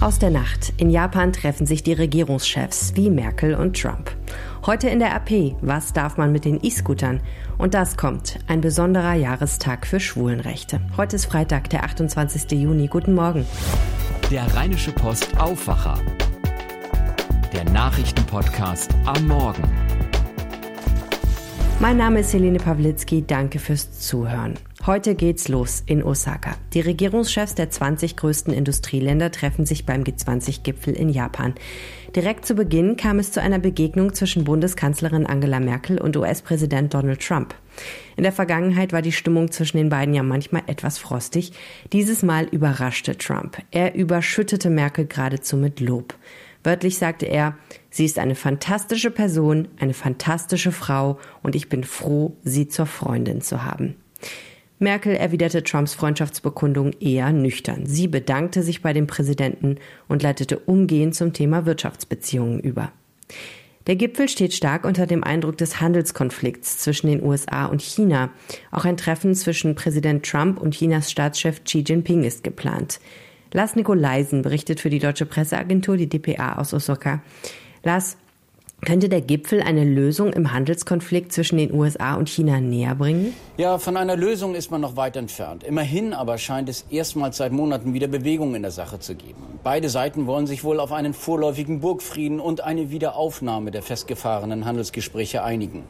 Aus der Nacht. In Japan treffen sich die Regierungschefs wie Merkel und Trump. Heute in der AP, was darf man mit den E-Scootern? Und das kommt, ein besonderer Jahrestag für Schwulenrechte. Heute ist Freitag, der 28. Juni. Guten Morgen. Der Rheinische Post Aufwacher. Der Nachrichtenpodcast am Morgen. Mein Name ist Helene Pawlitzki. Danke fürs Zuhören. Heute geht's los in Osaka. Die Regierungschefs der 20 größten Industrieländer treffen sich beim G20-Gipfel in Japan. Direkt zu Beginn kam es zu einer Begegnung zwischen Bundeskanzlerin Angela Merkel und US-Präsident Donald Trump. In der Vergangenheit war die Stimmung zwischen den beiden ja manchmal etwas frostig. Dieses Mal überraschte Trump. Er überschüttete Merkel geradezu mit Lob. Wörtlich sagte er, sie ist eine fantastische Person, eine fantastische Frau und ich bin froh, sie zur Freundin zu haben. Merkel erwiderte Trumps Freundschaftsbekundung eher nüchtern. Sie bedankte sich bei dem Präsidenten und leitete umgehend zum Thema Wirtschaftsbeziehungen über. Der Gipfel steht stark unter dem Eindruck des Handelskonflikts zwischen den USA und China. Auch ein Treffen zwischen Präsident Trump und Chinas Staatschef Xi Jinping ist geplant. Lars Nikolaisen berichtet für die deutsche Presseagentur, die dpa aus Osaka. Lars, könnte der Gipfel eine Lösung im Handelskonflikt zwischen den USA und China näher bringen? Ja, von einer Lösung ist man noch weit entfernt. Immerhin aber scheint es erstmals seit Monaten wieder Bewegung in der Sache zu geben. Beide Seiten wollen sich wohl auf einen vorläufigen Burgfrieden und eine Wiederaufnahme der festgefahrenen Handelsgespräche einigen.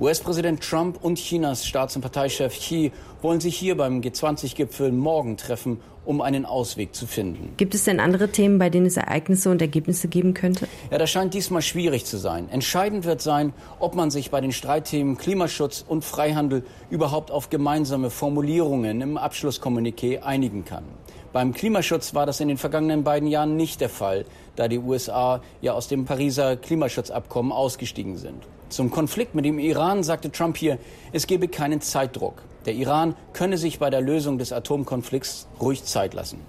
US-Präsident Trump und Chinas Staats- und Parteichef Xi wollen sich hier beim G20-Gipfel morgen treffen, um einen Ausweg zu finden. Gibt es denn andere Themen, bei denen es Ereignisse und Ergebnisse geben könnte? Ja, das scheint diesmal schwierig zu sein. Entscheidend wird sein, ob man sich bei den Streitthemen Klimaschutz und Freihandel überhaupt auf gemeinsame Formulierungen im Abschlusskommuniqué einigen kann. Beim Klimaschutz war das in den vergangenen beiden Jahren nicht der Fall, da die USA ja aus dem Pariser Klimaschutzabkommen ausgestiegen sind. Zum Konflikt mit dem Iran sagte Trump hier, es gebe keinen Zeitdruck. Der Iran könne sich bei der Lösung des Atomkonflikts ruhig Zeit lassen.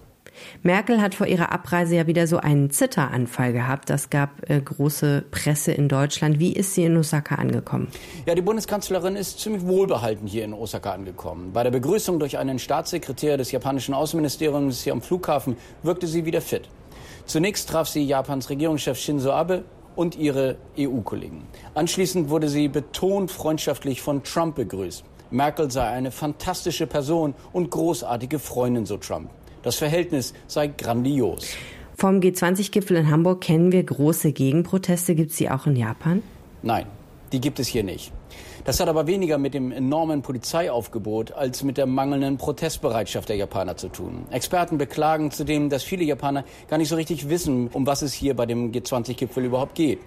Merkel hat vor ihrer Abreise ja wieder so einen Zitteranfall gehabt. Das gab äh, große Presse in Deutschland. Wie ist sie in Osaka angekommen? Ja, die Bundeskanzlerin ist ziemlich wohlbehalten hier in Osaka angekommen. Bei der Begrüßung durch einen Staatssekretär des japanischen Außenministeriums hier am Flughafen wirkte sie wieder fit. Zunächst traf sie Japans Regierungschef Shinzo Abe und ihre EU-Kollegen. Anschließend wurde sie betont freundschaftlich von Trump begrüßt. Merkel sei eine fantastische Person und großartige Freundin, so Trump. Das Verhältnis sei grandios. Vom G20-Gipfel in Hamburg kennen wir große Gegenproteste. Gibt es die auch in Japan? Nein, die gibt es hier nicht. Das hat aber weniger mit dem enormen Polizeiaufgebot als mit der mangelnden Protestbereitschaft der Japaner zu tun. Experten beklagen zudem, dass viele Japaner gar nicht so richtig wissen, um was es hier bei dem G20-Gipfel überhaupt geht.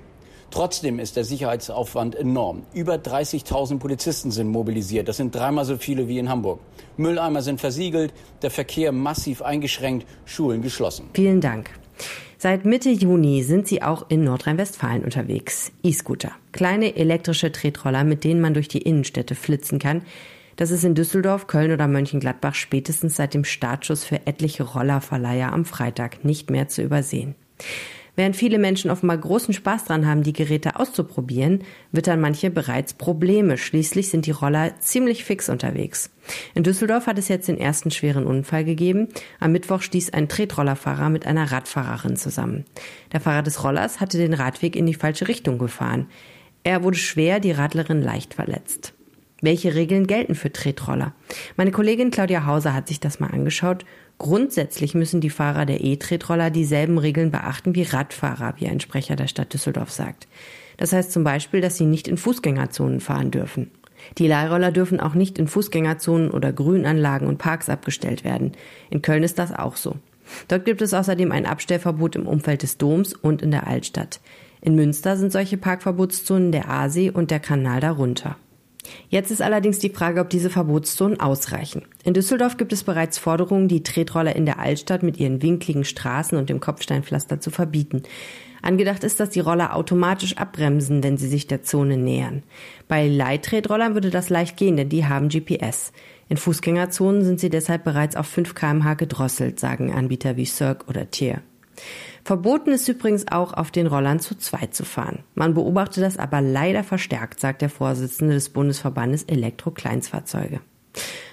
Trotzdem ist der Sicherheitsaufwand enorm. Über 30.000 Polizisten sind mobilisiert. Das sind dreimal so viele wie in Hamburg. Mülleimer sind versiegelt, der Verkehr massiv eingeschränkt, Schulen geschlossen. Vielen Dank. Seit Mitte Juni sind sie auch in Nordrhein-Westfalen unterwegs. E-Scooter. Kleine elektrische Tretroller, mit denen man durch die Innenstädte flitzen kann. Das ist in Düsseldorf, Köln oder Mönchengladbach spätestens seit dem Startschuss für etliche Rollerverleiher am Freitag nicht mehr zu übersehen. Während viele Menschen offenbar großen Spaß dran haben, die Geräte auszuprobieren, wittern manche bereits Probleme. Schließlich sind die Roller ziemlich fix unterwegs. In Düsseldorf hat es jetzt den ersten schweren Unfall gegeben. Am Mittwoch stieß ein Tretrollerfahrer mit einer Radfahrerin zusammen. Der Fahrer des Rollers hatte den Radweg in die falsche Richtung gefahren. Er wurde schwer, die Radlerin leicht verletzt. Welche Regeln gelten für Tretroller? Meine Kollegin Claudia Hauser hat sich das mal angeschaut. Grundsätzlich müssen die Fahrer der E-Tretroller dieselben Regeln beachten wie Radfahrer, wie ein Sprecher der Stadt Düsseldorf sagt. Das heißt zum Beispiel, dass sie nicht in Fußgängerzonen fahren dürfen. Die Leihroller dürfen auch nicht in Fußgängerzonen oder Grünanlagen und Parks abgestellt werden. In Köln ist das auch so. Dort gibt es außerdem ein Abstellverbot im Umfeld des Doms und in der Altstadt. In Münster sind solche Parkverbotszonen der Aasee und der Kanal darunter. Jetzt ist allerdings die Frage, ob diese Verbotszonen ausreichen. In Düsseldorf gibt es bereits Forderungen, die Tretroller in der Altstadt mit ihren winkligen Straßen und dem Kopfsteinpflaster zu verbieten. Angedacht ist, dass die Roller automatisch abbremsen, wenn sie sich der Zone nähern. Bei Leittretrollern würde das leicht gehen, denn die haben GPS. In Fußgängerzonen sind sie deshalb bereits auf 5 kmh gedrosselt, sagen Anbieter wie Cirque oder Tier. Verboten ist übrigens auch, auf den Rollern zu zweit zu fahren. Man beobachtet das aber leider verstärkt, sagt der Vorsitzende des Bundesverbandes Elektro-Kleinstfahrzeuge.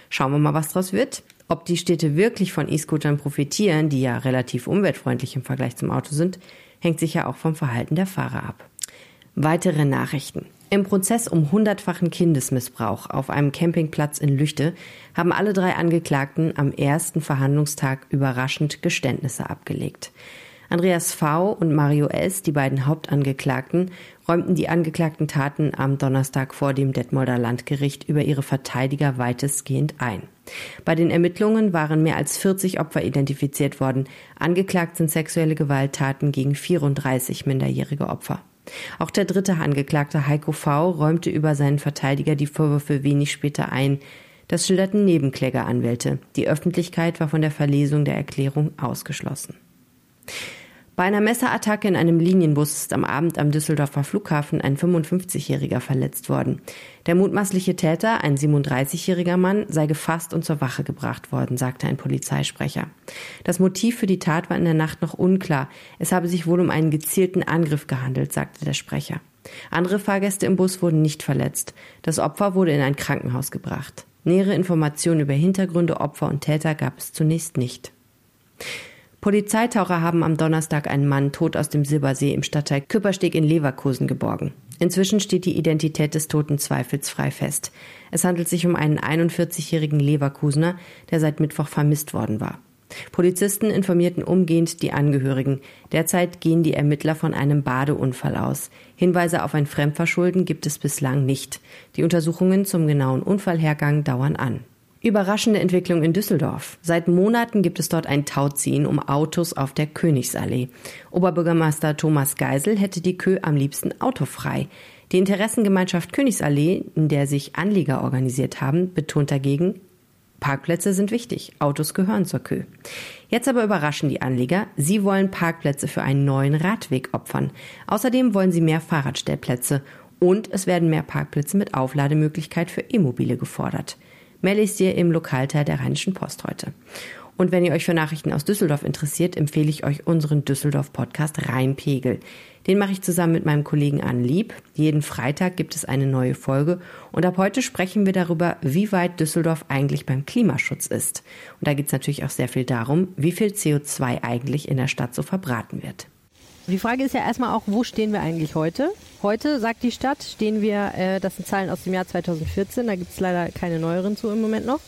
Schauen wir mal, was draus wird. Ob die Städte wirklich von E-Scootern profitieren, die ja relativ umweltfreundlich im Vergleich zum Auto sind, hängt sicher auch vom Verhalten der Fahrer ab. Weitere Nachrichten. Im Prozess um hundertfachen Kindesmissbrauch auf einem Campingplatz in Lüchte haben alle drei Angeklagten am ersten Verhandlungstag überraschend Geständnisse abgelegt. Andreas V. und Mario S., die beiden Hauptangeklagten, räumten die angeklagten Taten am Donnerstag vor dem Detmolder Landgericht über ihre Verteidiger weitestgehend ein. Bei den Ermittlungen waren mehr als 40 Opfer identifiziert worden. Angeklagt sind sexuelle Gewalttaten gegen 34 minderjährige Opfer. Auch der dritte Angeklagte Heiko V. räumte über seinen Verteidiger die Vorwürfe wenig später ein. Das schilderten Nebenklägeranwälte. Die Öffentlichkeit war von der Verlesung der Erklärung ausgeschlossen. Bei einer Messerattacke in einem Linienbus ist am Abend am Düsseldorfer Flughafen ein 55-Jähriger verletzt worden. Der mutmaßliche Täter, ein 37-jähriger Mann, sei gefasst und zur Wache gebracht worden, sagte ein Polizeisprecher. Das Motiv für die Tat war in der Nacht noch unklar. Es habe sich wohl um einen gezielten Angriff gehandelt, sagte der Sprecher. Andere Fahrgäste im Bus wurden nicht verletzt. Das Opfer wurde in ein Krankenhaus gebracht. Nähere Informationen über Hintergründe, Opfer und Täter gab es zunächst nicht. Polizeitaucher haben am Donnerstag einen Mann tot aus dem Silbersee im Stadtteil Küppersteg in Leverkusen geborgen. Inzwischen steht die Identität des Toten zweifelsfrei fest. Es handelt sich um einen 41-jährigen Leverkusener, der seit Mittwoch vermisst worden war. Polizisten informierten umgehend die Angehörigen. Derzeit gehen die Ermittler von einem Badeunfall aus. Hinweise auf ein Fremdverschulden gibt es bislang nicht. Die Untersuchungen zum genauen Unfallhergang dauern an. Überraschende Entwicklung in Düsseldorf. Seit Monaten gibt es dort ein Tauziehen um Autos auf der Königsallee. Oberbürgermeister Thomas Geisel hätte die Kö am liebsten autofrei. Die Interessengemeinschaft Königsallee, in der sich Anlieger organisiert haben, betont dagegen, Parkplätze sind wichtig, Autos gehören zur Kö. Jetzt aber überraschen die Anlieger, sie wollen Parkplätze für einen neuen Radweg opfern. Außerdem wollen sie mehr Fahrradstellplätze und es werden mehr Parkplätze mit Auflademöglichkeit für E-Mobile gefordert. Ihr im Lokalteil der Rheinischen Post heute. Und wenn ihr euch für Nachrichten aus Düsseldorf interessiert, empfehle ich euch unseren Düsseldorf-Podcast Rheinpegel. Den mache ich zusammen mit meinem Kollegen Anne Lieb. Jeden Freitag gibt es eine neue Folge und ab heute sprechen wir darüber, wie weit Düsseldorf eigentlich beim Klimaschutz ist. Und da geht es natürlich auch sehr viel darum, wie viel CO2 eigentlich in der Stadt so verbraten wird. Die Frage ist ja erstmal auch, wo stehen wir eigentlich heute? Heute, sagt die Stadt, stehen wir, äh, das sind Zahlen aus dem Jahr 2014, da gibt es leider keine neueren zu im Moment noch.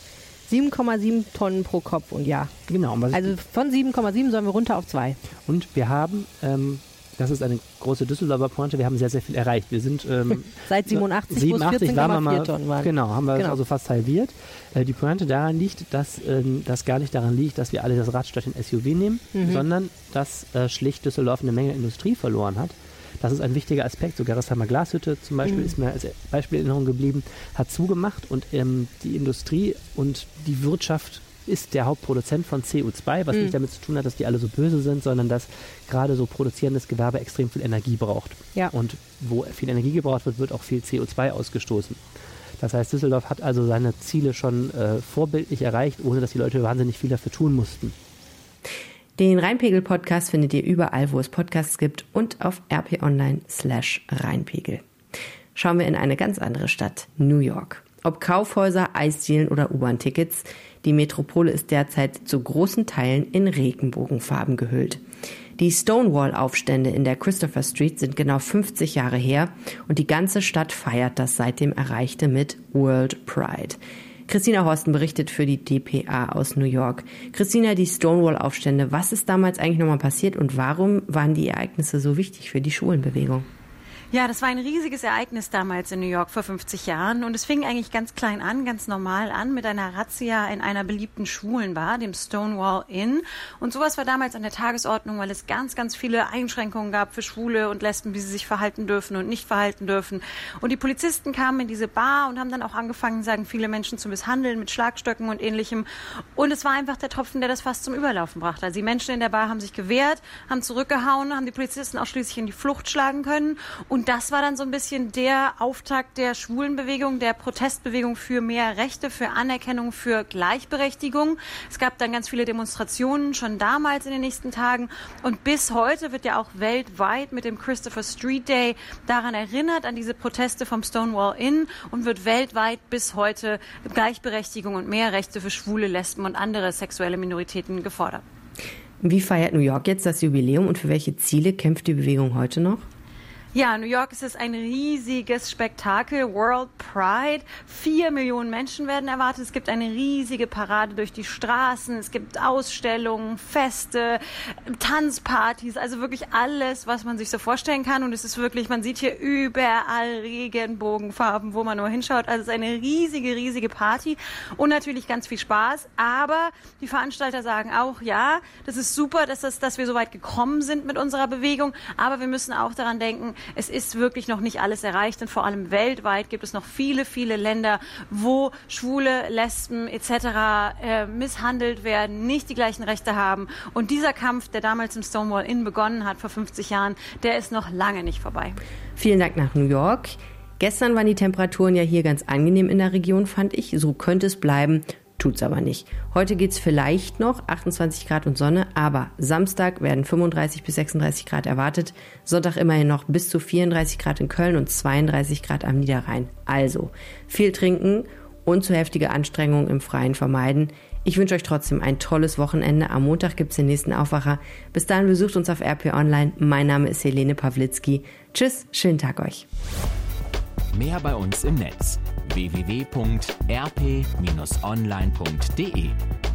7,7 Tonnen pro Kopf und Jahr. Genau. Also von 7,7 sollen wir runter auf 2. Und wir haben ähm, das ist eine große Düsseldorfer Pointe. Wir haben sehr, sehr viel erreicht. Wir sind ähm, seit 87, 87 waren wir mal, Tonnen waren. Genau, haben wir genau. also fast halbiert. Äh, die Pointe daran liegt, dass ähm, das gar nicht daran liegt, dass wir alle das Rad statt den SUV nehmen, mhm. sondern dass äh, schlicht Düsseldorf eine Menge Industrie verloren hat. Das ist ein wichtiger Aspekt. So Gerresheimer Glashütte zum Beispiel mhm. ist mir als Beispiel in Erinnerung geblieben, hat zugemacht und ähm, die Industrie und die Wirtschaft ist der Hauptproduzent von CO2, was mhm. nicht damit zu tun hat, dass die alle so böse sind, sondern dass gerade so produzierendes Gewerbe extrem viel Energie braucht. Ja. Und wo viel Energie gebraucht wird, wird auch viel CO2 ausgestoßen. Das heißt, Düsseldorf hat also seine Ziele schon äh, vorbildlich erreicht, ohne dass die Leute wahnsinnig viel dafür tun mussten. Den Rheinpegel-Podcast findet ihr überall, wo es Podcasts gibt und auf rp-online slash Rheinpegel. Schauen wir in eine ganz andere Stadt, New York. Ob Kaufhäuser, Eisdielen oder U-Bahn-Tickets, die Metropole ist derzeit zu großen Teilen in Regenbogenfarben gehüllt. Die Stonewall-Aufstände in der Christopher Street sind genau 50 Jahre her und die ganze Stadt feiert das seitdem Erreichte mit World Pride. Christina Horsten berichtet für die DPA aus New York. Christina, die Stonewall-Aufstände, was ist damals eigentlich nochmal passiert und warum waren die Ereignisse so wichtig für die Schulenbewegung? Ja, das war ein riesiges Ereignis damals in New York vor 50 Jahren und es fing eigentlich ganz klein an, ganz normal an mit einer Razzia in einer beliebten Schwulenbar, dem Stonewall Inn. Und sowas war damals an der Tagesordnung, weil es ganz, ganz viele Einschränkungen gab für Schwule und Lesben, wie sie sich verhalten dürfen und nicht verhalten dürfen. Und die Polizisten kamen in diese Bar und haben dann auch angefangen, sagen viele Menschen zu misshandeln mit Schlagstöcken und ähnlichem. Und es war einfach der Tropfen, der das fast zum Überlaufen brachte. Also die Menschen in der Bar haben sich gewehrt, haben zurückgehauen, haben die Polizisten auch schließlich in die Flucht schlagen können und Und das war dann so ein bisschen der Auftakt der Schwulenbewegung, der Protestbewegung für mehr Rechte, für Anerkennung, für Gleichberechtigung. Es gab dann ganz viele Demonstrationen schon damals in den nächsten Tagen. Und bis heute wird ja auch weltweit mit dem Christopher Street Day daran erinnert, an diese Proteste vom Stonewall Inn und wird weltweit bis heute Gleichberechtigung und mehr Rechte für Schwule, Lesben und andere sexuelle Minoritäten gefordert. Wie feiert New York jetzt das Jubiläum und für welche Ziele kämpft die Bewegung heute noch? Ja, New York ist es ein riesiges Spektakel, World Pride. Vier Millionen Menschen werden erwartet. Es gibt eine riesige Parade durch die Straßen. Es gibt Ausstellungen, Feste, Tanzpartys, also wirklich alles, was man sich so vorstellen kann. Und es ist wirklich, man sieht hier überall Regenbogenfarben, wo man nur hinschaut. Also es ist eine riesige, riesige Party und natürlich ganz viel Spaß. Aber die Veranstalter sagen auch, ja, das ist super, dass, das, dass wir so weit gekommen sind mit unserer Bewegung. Aber wir müssen auch daran denken, es ist wirklich noch nicht alles erreicht und vor allem weltweit gibt es noch viele, viele Länder, wo Schwule, Lesben etc. Äh, misshandelt werden, nicht die gleichen Rechte haben. Und dieser Kampf, der damals im Stonewall Inn begonnen hat vor 50 Jahren, der ist noch lange nicht vorbei. Vielen Dank nach New York. Gestern waren die Temperaturen ja hier ganz angenehm in der Region, fand ich. So könnte es bleiben tut's aber nicht. Heute geht's vielleicht noch 28 Grad und Sonne, aber Samstag werden 35 bis 36 Grad erwartet, Sonntag immerhin noch bis zu 34 Grad in Köln und 32 Grad am Niederrhein. Also viel trinken und zu heftige Anstrengungen im Freien vermeiden. Ich wünsche euch trotzdem ein tolles Wochenende. Am Montag gibt's den nächsten Aufwacher. Bis dahin besucht uns auf RP Online. Mein Name ist Helene Pawlitzki. Tschüss, schönen Tag euch. Mehr bei uns im Netz www.rp-online.de